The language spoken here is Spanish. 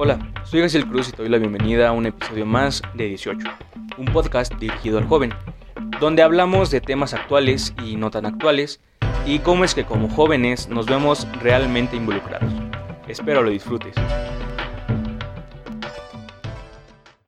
Hola, soy Gaciel Cruz y te doy la bienvenida a un episodio más de 18, un podcast dirigido al joven, donde hablamos de temas actuales y no tan actuales y cómo es que como jóvenes nos vemos realmente involucrados. Espero lo disfrutes.